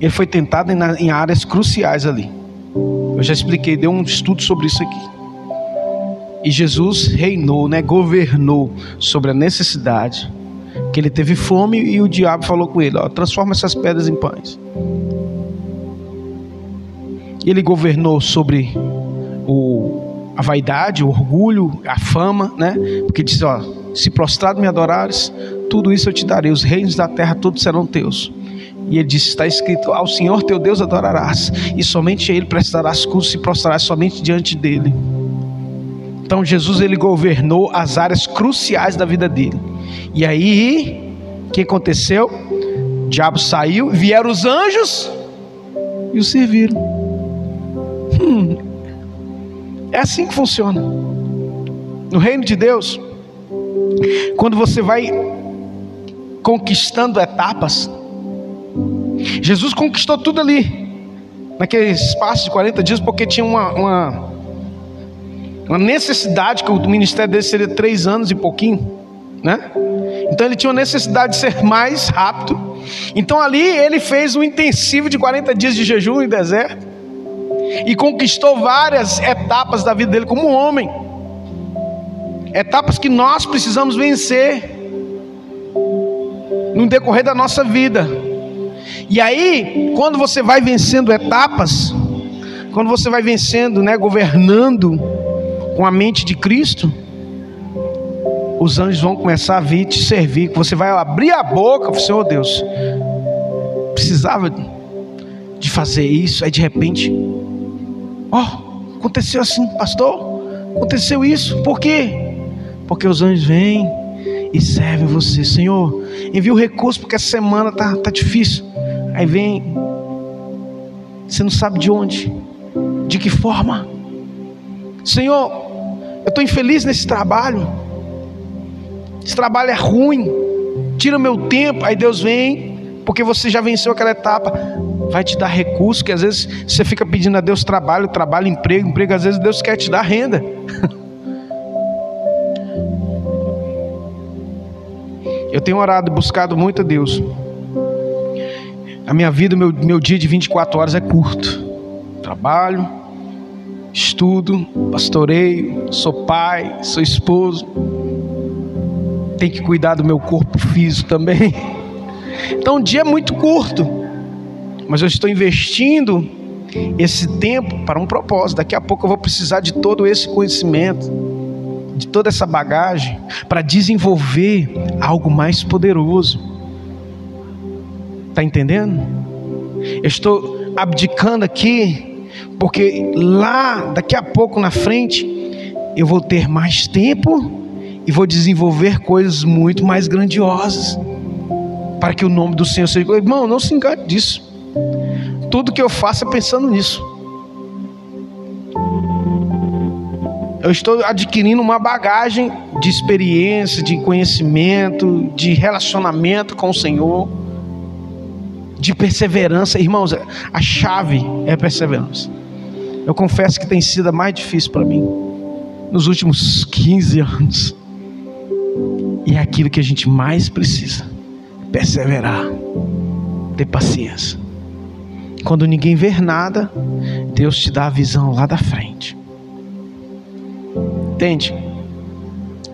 ele foi tentado em, em áreas cruciais ali. Eu já expliquei, dei um estudo sobre isso aqui. E Jesus reinou, né, governou sobre a necessidade, que ele teve fome e o diabo falou com ele: ó, transforma essas pedras em pães. Ele governou sobre o a vaidade, o orgulho, a fama, né? Porque diz, ó, se prostrado me adorares, tudo isso eu te darei, os reinos da terra todos serão teus. E ele disse: Está escrito: Ao Senhor teu Deus adorarás, e somente a Ele prestarás culto, se prostrarás somente diante dele. Então Jesus ele governou as áreas cruciais da vida dele. E aí, o que aconteceu? O diabo saiu, vieram os anjos e o serviram. Hum, é assim que funciona. No reino de Deus, quando você vai conquistando etapas, Jesus conquistou tudo ali, naquele espaço de 40 dias, porque tinha uma, uma, uma necessidade, que o ministério dele seria três anos e pouquinho, né? Então ele tinha uma necessidade de ser mais rápido. Então ali ele fez um intensivo de 40 dias de jejum e deserto e conquistou várias etapas da vida dele como homem. Etapas que nós precisamos vencer no decorrer da nossa vida. E aí, quando você vai vencendo etapas, quando você vai vencendo, né, governando com a mente de Cristo, os anjos vão começar a vir te servir. Você vai abrir a boca, Senhor oh, Deus, precisava de fazer isso, aí de repente Ó, oh, aconteceu assim, pastor. Aconteceu isso. Por quê? Porque os anjos vêm e servem você. Senhor, envia o recurso porque essa semana tá, tá difícil. Aí vem, você não sabe de onde, de que forma. Senhor, eu estou infeliz nesse trabalho. Esse trabalho é ruim. Tira meu tempo. Aí Deus vem, porque você já venceu aquela etapa. Vai te dar recurso, que às vezes você fica pedindo a Deus trabalho, trabalho, emprego, emprego. Às vezes Deus quer te dar renda. *laughs* Eu tenho orado e buscado muito a Deus. A minha vida, meu, meu dia de 24 horas é curto. Trabalho, estudo, pastoreio, sou pai, sou esposo. Tenho que cuidar do meu corpo físico também. *laughs* Então o dia é muito curto. Mas eu estou investindo esse tempo para um propósito. Daqui a pouco eu vou precisar de todo esse conhecimento, de toda essa bagagem, para desenvolver algo mais poderoso. Está entendendo? Eu estou abdicando aqui porque lá, daqui a pouco na frente, eu vou ter mais tempo e vou desenvolver coisas muito mais grandiosas para que o nome do Senhor seja. Irmão, não se engane disso. Tudo que eu faço é pensando nisso. Eu estou adquirindo uma bagagem de experiência, de conhecimento, de relacionamento com o Senhor, de perseverança. Irmãos, a chave é perseverança. Eu confesso que tem sido a mais difícil para mim nos últimos 15 anos. E é aquilo que a gente mais precisa: perseverar, ter paciência. Quando ninguém vê nada, Deus te dá a visão lá da frente. Entende?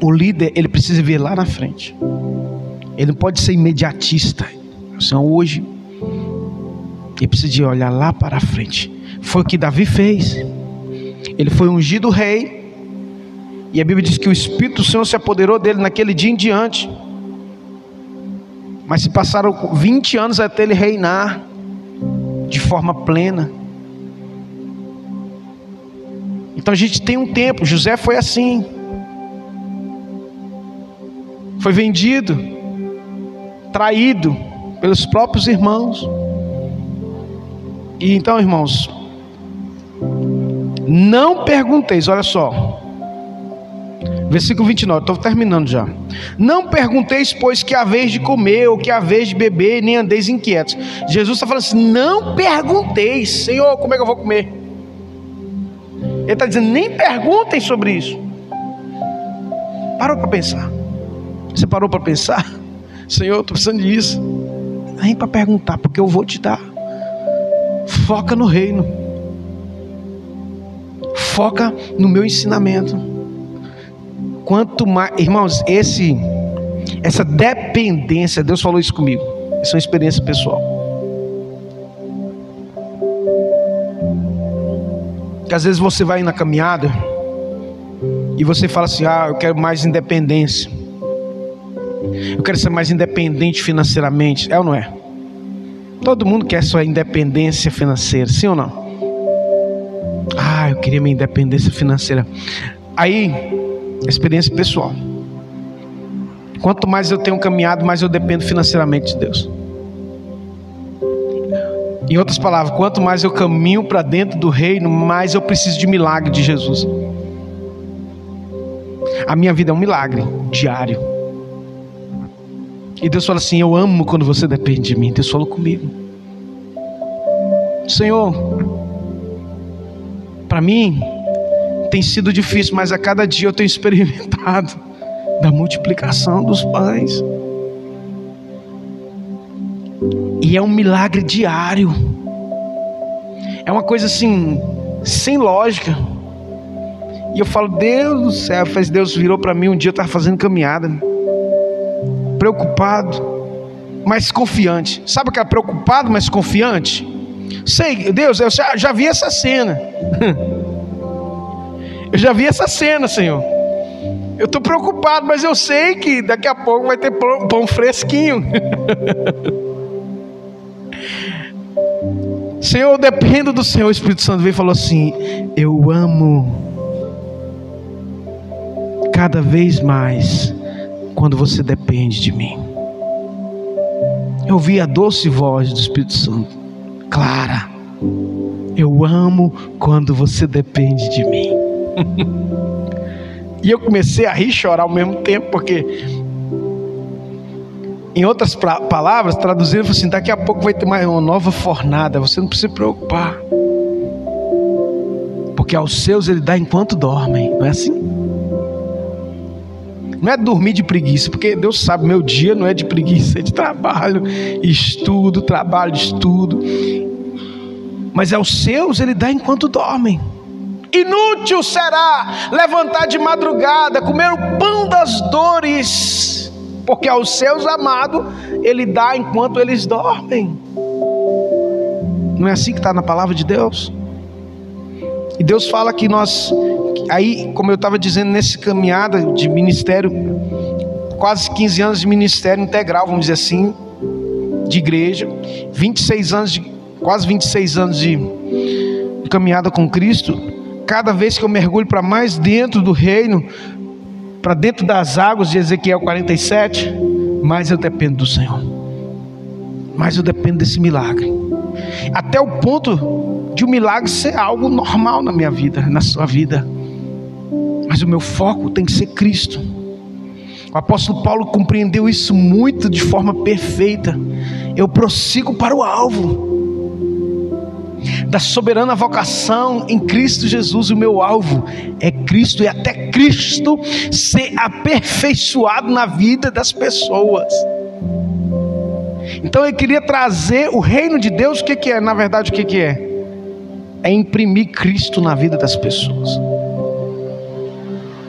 O líder, ele precisa ver lá na frente. Ele não pode ser imediatista. Senão hoje, ele precisa de olhar lá para a frente foi o que Davi fez. Ele foi ungido rei. E a Bíblia diz que o Espírito do Senhor se apoderou dele naquele dia em diante. Mas se passaram 20 anos até ele reinar de forma plena. Então a gente tem um tempo. José foi assim. Foi vendido, traído pelos próprios irmãos. E então, irmãos, não pergunteis, olha só. Versículo 29, estou terminando já. Não pergunteis, pois, que a vez de comer ou que a vez de beber, nem andeis inquietos. Jesus está falando assim: não pergunteis, Senhor, como é que eu vou comer? Ele está dizendo: nem perguntem sobre isso. Parou para pensar? Você parou para pensar? *laughs* Senhor, estou precisando disso. Nem para perguntar, porque eu vou te dar. Foca no reino foca no meu ensinamento. Quanto mais, irmãos, esse essa dependência, Deus falou isso comigo. Isso é uma experiência pessoal. Que às vezes você vai na caminhada e você fala assim: "Ah, eu quero mais independência. Eu quero ser mais independente financeiramente". É ou não é? Todo mundo quer sua independência financeira, sim ou não? Ah, eu queria minha independência financeira. Aí, experiência pessoal. Quanto mais eu tenho caminhado, mais eu dependo financeiramente de Deus. Em outras palavras, quanto mais eu caminho para dentro do reino, mais eu preciso de milagre de Jesus. A minha vida é um milagre diário. E Deus fala assim: Eu amo quando você depende de mim. Deus falou comigo. Senhor, para mim tem sido difícil, mas a cada dia eu tenho experimentado *laughs* da multiplicação dos pães. E é um milagre diário. É uma coisa assim, sem lógica. E eu falo, Deus do céu, faz Deus virou para mim um dia eu estava fazendo caminhada, preocupado, mas confiante. Sabe aquela preocupado, mas confiante? Sei, Deus, eu já, já vi essa cena. *laughs* Eu já vi essa cena, Senhor. Eu estou preocupado, mas eu sei que daqui a pouco vai ter pão, pão fresquinho. *laughs* Senhor, eu dependo do Senhor. O Espírito Santo veio e falou assim: Eu amo cada vez mais quando você depende de mim. Eu ouvi a doce voz do Espírito Santo, Clara. Eu amo quando você depende de mim. E eu comecei a rir e chorar ao mesmo tempo, porque, em outras palavras, traduzindo, assim: daqui a pouco vai ter mais uma nova fornada, você não precisa se preocupar. Porque aos seus ele dá enquanto dormem, não é assim? Não é dormir de preguiça, porque Deus sabe, meu dia não é de preguiça, é de trabalho, estudo, trabalho, estudo. Mas aos seus ele dá enquanto dormem. Inútil será levantar de madrugada, comer o pão das dores, porque aos seus amados ele dá enquanto eles dormem. Não é assim que está na palavra de Deus? E Deus fala que nós, aí, como eu estava dizendo, nesse caminhada de ministério, quase 15 anos de ministério integral, vamos dizer assim, de igreja, 26 anos de, quase 26 anos de, de caminhada com Cristo, cada vez que eu mergulho para mais dentro do reino, para dentro das águas de Ezequiel 47, mais eu dependo do Senhor, mais eu dependo desse milagre, até o ponto de um milagre ser algo normal na minha vida, na sua vida. Mas o meu foco tem que ser Cristo. O apóstolo Paulo compreendeu isso muito de forma perfeita. Eu prossigo para o alvo da soberana vocação em Cristo Jesus. O meu alvo é Cristo e até Cristo ser aperfeiçoado na vida das pessoas. Então eu queria trazer o reino de Deus. O que, que é? Na verdade, o que, que é? é imprimir Cristo na vida das pessoas.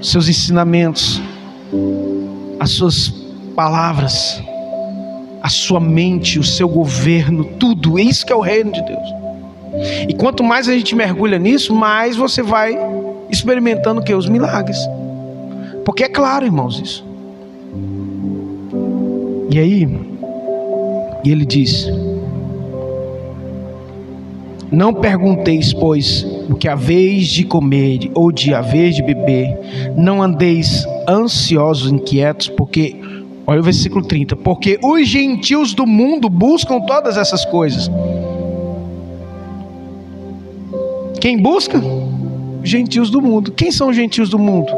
Seus ensinamentos, as suas palavras, a sua mente, o seu governo, tudo, isso que é o reino de Deus. E quanto mais a gente mergulha nisso, mais você vai experimentando que os milagres. Porque é claro, irmãos, isso. E aí, ele diz: não pergunteis, pois, o que haveis de comer ou de haver de beber. Não andeis ansiosos, inquietos, porque, olha o versículo 30, porque os gentios do mundo buscam todas essas coisas. Quem busca? Gentios do mundo. Quem são os gentios do mundo?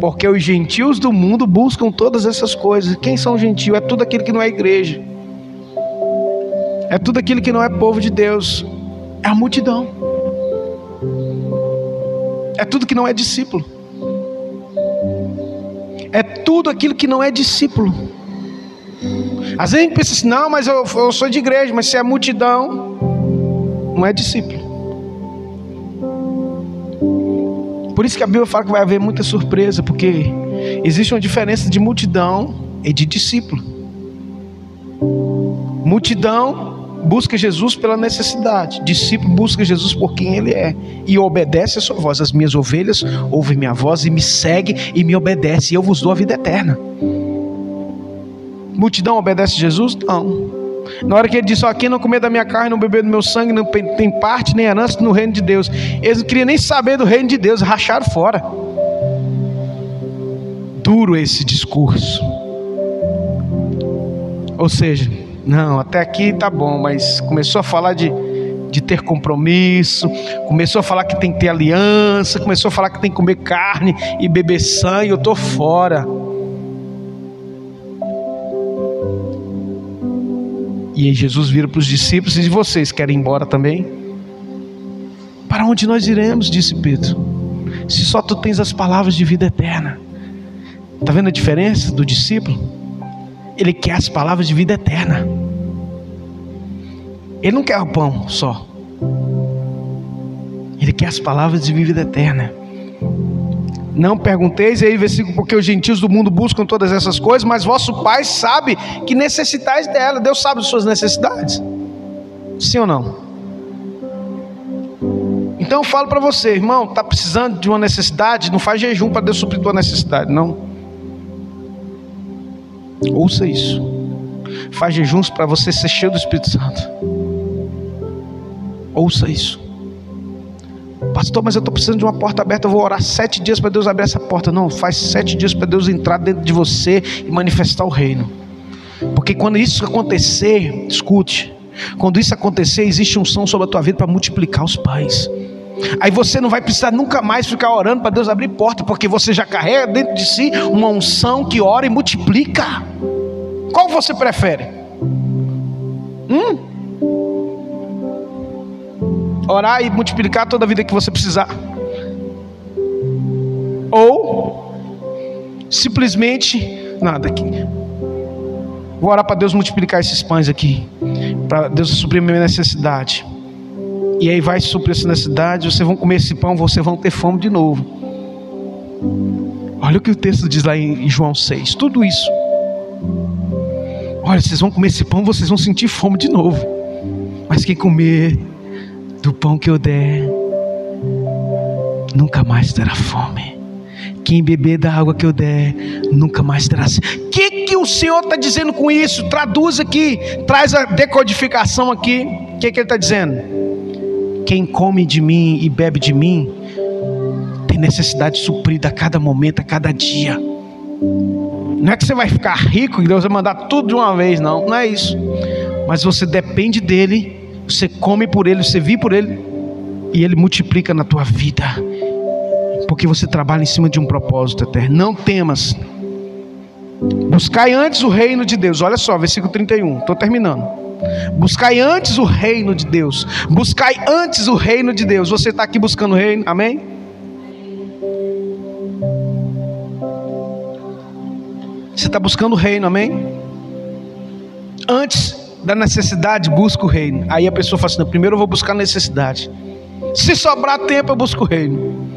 Porque os gentios do mundo buscam todas essas coisas. Quem são os gentios? É tudo aquilo que não é igreja é tudo aquilo que não é povo de Deus, é a multidão, é tudo que não é discípulo, é tudo aquilo que não é discípulo. Às vezes a gente pensa assim, não, mas eu, eu sou de igreja, mas se é multidão, não é discípulo. Por isso que a Bíblia fala que vai haver muita surpresa, porque existe uma diferença de multidão e de discípulo. Multidão busca Jesus pela necessidade, discípulo busca Jesus por quem ele é e obedece a sua voz. As minhas ovelhas ouvem minha voz e me seguem e me obedecem, e eu vos dou a vida eterna. Multidão obedece Jesus? Não. Na hora que ele disse: ó, Quem não comer da minha carne, não beber do meu sangue, não tem parte nem herança no reino de Deus. Eles não queriam nem saber do reino de Deus, racharam fora. Duro esse discurso. Ou seja, não, até aqui tá bom, mas começou a falar de, de ter compromisso, começou a falar que tem que ter aliança, começou a falar que tem que comer carne e beber sangue, eu tô fora. E aí Jesus vira para os discípulos e diz: Vocês querem ir embora também? Para onde nós iremos? disse Pedro. Se só tu tens as palavras de vida eterna. Está vendo a diferença do discípulo? Ele quer as palavras de vida eterna. Ele não quer o pão só. Ele quer as palavras de vida eterna. Não pergunteis, aí versículo, porque os gentios do mundo buscam todas essas coisas, mas vosso Pai sabe que necessitais dela. Deus sabe de suas necessidades. Sim ou não? Então eu falo para você, irmão, está precisando de uma necessidade? Não faz jejum para Deus suprir tua necessidade, não. Ouça isso. Faz jejuns para você ser cheio do Espírito Santo. Ouça isso. Pastor, mas eu estou precisando de uma porta aberta. Eu vou orar sete dias para Deus abrir essa porta. Não, faz sete dias para Deus entrar dentro de você e manifestar o reino. Porque quando isso acontecer, escute, quando isso acontecer, existe unção sobre a tua vida para multiplicar os pais. Aí você não vai precisar nunca mais ficar orando para Deus abrir porta, porque você já carrega dentro de si uma unção que ora e multiplica. Qual você prefere? Hum? Orar e multiplicar toda a vida que você precisar. Ou simplesmente nada aqui. Vou orar para Deus multiplicar esses pães aqui, para Deus suprir minha necessidade. E aí vai suprir essa necessidade, vocês vão comer esse pão, vocês vão ter fome de novo. Olha o que o texto diz lá em João 6. Tudo isso. Olha, vocês vão comer esse pão, vocês vão sentir fome de novo. Mas quem comer do pão que eu der, nunca mais terá fome. Quem beber da água que eu der, nunca mais terá sede. O que, que o Senhor está dizendo com isso? Traduz aqui, traz a decodificação aqui. O que, que ele está dizendo? Quem come de mim e bebe de mim tem necessidade suprida a cada momento, a cada dia. Não é que você vai ficar rico e Deus vai mandar tudo de uma vez, não. Não é isso. Mas você depende dele, você come por ele, você vive por ele e ele multiplica na tua vida. Porque você trabalha em cima de um propósito eterno. Não temas. Buscai antes o reino de Deus. Olha só, versículo 31. Estou terminando. Buscai antes o reino de Deus. Buscai antes o reino de Deus. Você está aqui buscando o reino, amém? Você está buscando o reino, amém? Antes da necessidade, busca o reino. Aí a pessoa fala assim: primeiro eu vou buscar a necessidade. Se sobrar tempo, eu busco o reino.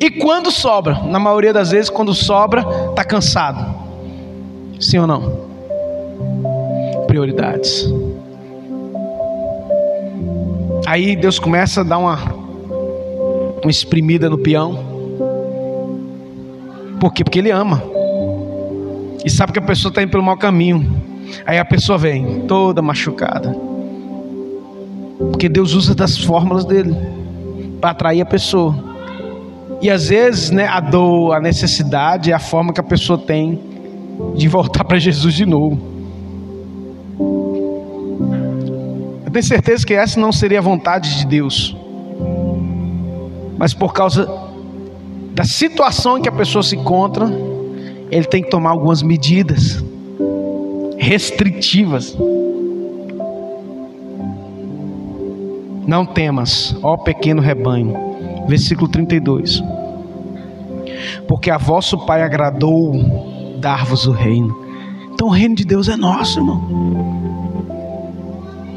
E quando sobra? Na maioria das vezes, quando sobra, está cansado. Sim ou não? Prioridades. Aí Deus começa a dar uma, uma exprimida no peão. Por quê? Porque Ele ama. E sabe que a pessoa está indo pelo mau caminho. Aí a pessoa vem toda machucada. Porque Deus usa das fórmulas dele para atrair a pessoa. E às vezes, né, a dor, a necessidade é a forma que a pessoa tem de voltar para Jesus de novo. Eu tenho certeza que essa não seria a vontade de Deus. Mas por causa da situação em que a pessoa se encontra, ele tem que tomar algumas medidas restritivas. Não temas, ó pequeno rebanho. Versículo 32. Porque a vosso Pai agradou dar-vos o reino. Então o reino de Deus é nosso, irmão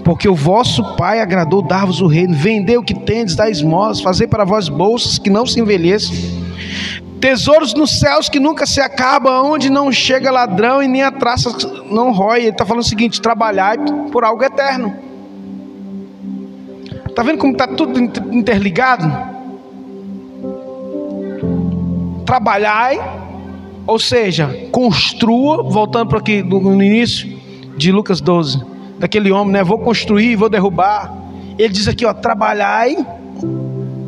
porque o vosso Pai agradou dar-vos o reino, vender o que tendes, dar esmolas, fazer para vós bolsas que não se envelheçam, tesouros nos céus que nunca se acabam, onde não chega ladrão e nem a traça não rói. Ele está falando o seguinte: trabalhar por algo eterno. Está vendo como está tudo interligado? Trabalhai, ou seja, construa, voltando para aqui no início de Lucas 12 daquele homem, né? Vou construir, vou derrubar. Ele diz aqui, ó, trabalhai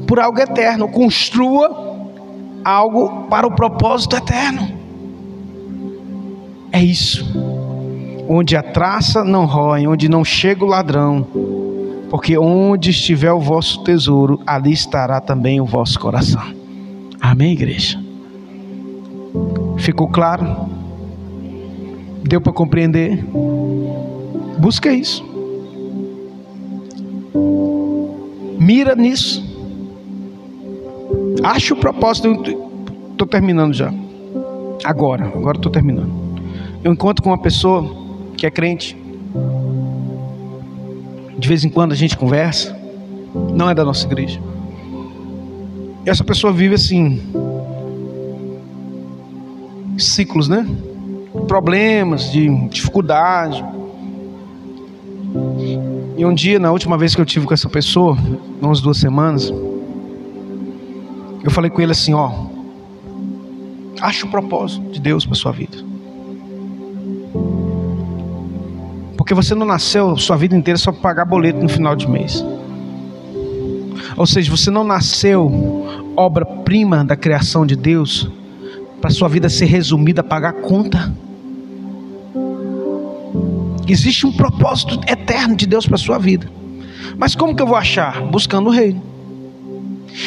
por algo eterno, construa algo para o propósito eterno. É isso. Onde a traça não rói, onde não chega o ladrão, porque onde estiver o vosso tesouro, ali estará também o vosso coração. Amém, igreja? Ficou claro? Deu para compreender? Busca isso. Mira nisso. Acha o propósito. Estou terminando já. Agora, agora estou terminando. Eu encontro com uma pessoa que é crente. De vez em quando a gente conversa. Não é da nossa igreja. E essa pessoa vive assim. Ciclos, né? Problemas, de dificuldade e um dia, na última vez que eu tive com essa pessoa, umas duas semanas, eu falei com ele assim: ó, acha o propósito de Deus para sua vida. Porque você não nasceu sua vida inteira só para pagar boleto no final de mês. Ou seja, você não nasceu obra-prima da criação de Deus para sua vida ser resumida a pagar conta. Existe um propósito eterno de Deus para sua vida. Mas como que eu vou achar? Buscando o reino.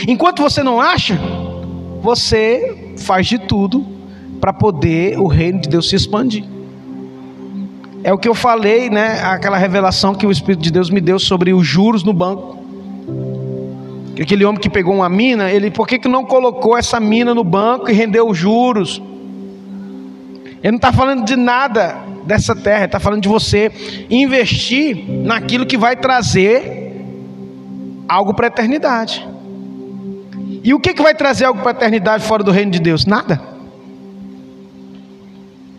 Enquanto você não acha, você faz de tudo para poder o reino de Deus se expandir. É o que eu falei, né? Aquela revelação que o Espírito de Deus me deu sobre os juros no banco. Aquele homem que pegou uma mina, ele por que, que não colocou essa mina no banco e rendeu os juros? Ele não está falando de nada dessa terra, está falando de você investir naquilo que vai trazer algo para a eternidade. E o que, que vai trazer algo para a eternidade fora do reino de Deus? Nada.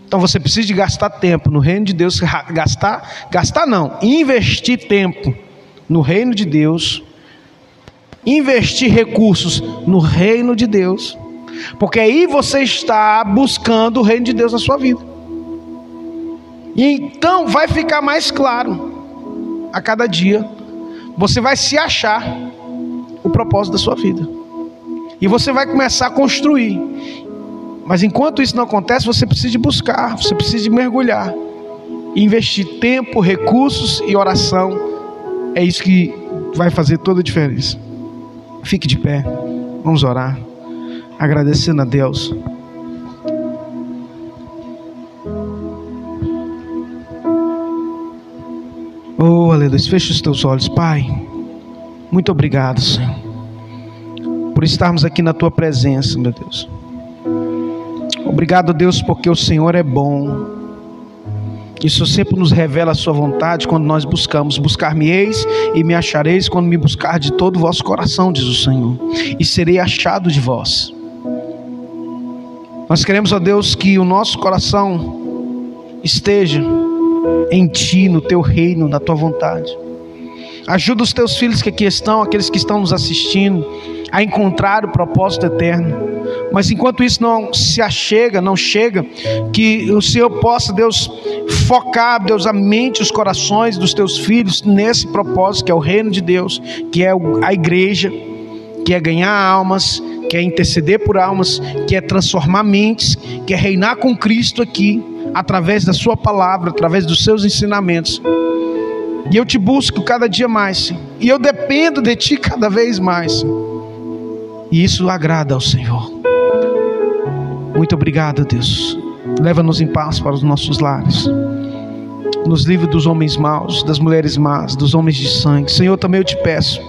Então você precisa de gastar tempo no reino de Deus, gastar, gastar não, investir tempo no reino de Deus, investir recursos no reino de Deus, porque aí você está buscando o reino de Deus na sua vida. E então vai ficar mais claro a cada dia, você vai se achar o propósito da sua vida. E você vai começar a construir. Mas enquanto isso não acontece, você precisa de buscar, você precisa de mergulhar, investir tempo, recursos e oração. É isso que vai fazer toda a diferença. Fique de pé, vamos orar, agradecendo a Deus. Oh, aleluia. Feche os teus olhos, Pai. Muito obrigado, Senhor, por estarmos aqui na tua presença, meu Deus. Obrigado, Deus, porque o Senhor é bom. Isso sempre nos revela a sua vontade quando nós buscamos. Buscar-me-eis e me achareis quando me buscar de todo o vosso coração, diz o Senhor, e serei achado de vós. Nós queremos, ó Deus, que o nosso coração esteja em Ti, no Teu reino, na Tua vontade. Ajuda os Teus filhos que aqui estão, aqueles que estão nos assistindo, a encontrar o propósito eterno. Mas enquanto isso não se achega, não chega, que o Senhor possa, Deus, focar, Deus, a mente, os corações dos teus filhos nesse propósito que é o reino de Deus, que é a igreja, que é ganhar almas, que é interceder por almas, que é transformar mentes, que é reinar com Cristo aqui, através da Sua palavra, através dos seus ensinamentos. E eu te busco cada dia mais, e eu dependo de Ti cada vez mais. E isso agrada ao Senhor. Muito obrigado, Deus. Leva-nos em paz para os nossos lares. Nos livre dos homens maus, das mulheres más, dos homens de sangue. Senhor, também eu te peço.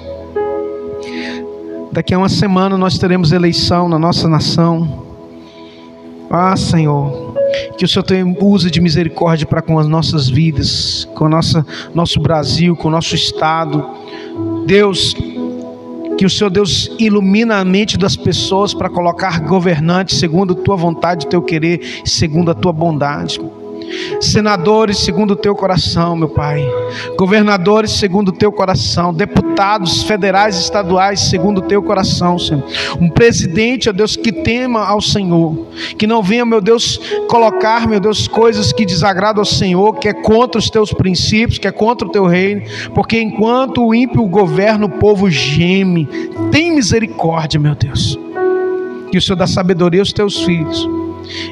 Daqui a uma semana nós teremos eleição na nossa nação. Ah, Senhor, que o Senhor uso de misericórdia para com as nossas vidas, com o nosso Brasil, com o nosso Estado. Deus, que o Senhor Deus ilumina a mente das pessoas para colocar governantes segundo a tua vontade, teu querer, segundo a tua bondade senadores segundo o teu coração, meu Pai, governadores segundo o teu coração, deputados federais e estaduais segundo o teu coração, Senhor. Um presidente, ó Deus, que tema ao Senhor, que não venha, meu Deus, colocar, meu Deus, coisas que desagradam ao Senhor, que é contra os teus princípios, que é contra o teu reino, porque enquanto o ímpio governa, o povo geme. Tem misericórdia, meu Deus. Que o Senhor dá sabedoria aos teus filhos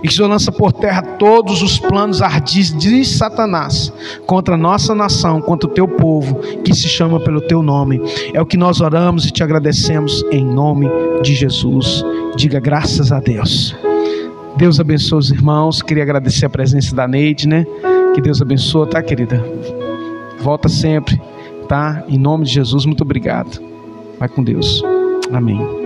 e que o lança por terra todos os planos ardis de Satanás contra a nossa nação, contra o teu povo, que se chama pelo teu nome. É o que nós oramos e te agradecemos em nome de Jesus. Diga graças a Deus. Deus abençoe os irmãos. Queria agradecer a presença da Neide, né? Que Deus abençoe, tá, querida? Volta sempre, tá? Em nome de Jesus, muito obrigado. Vai com Deus. Amém.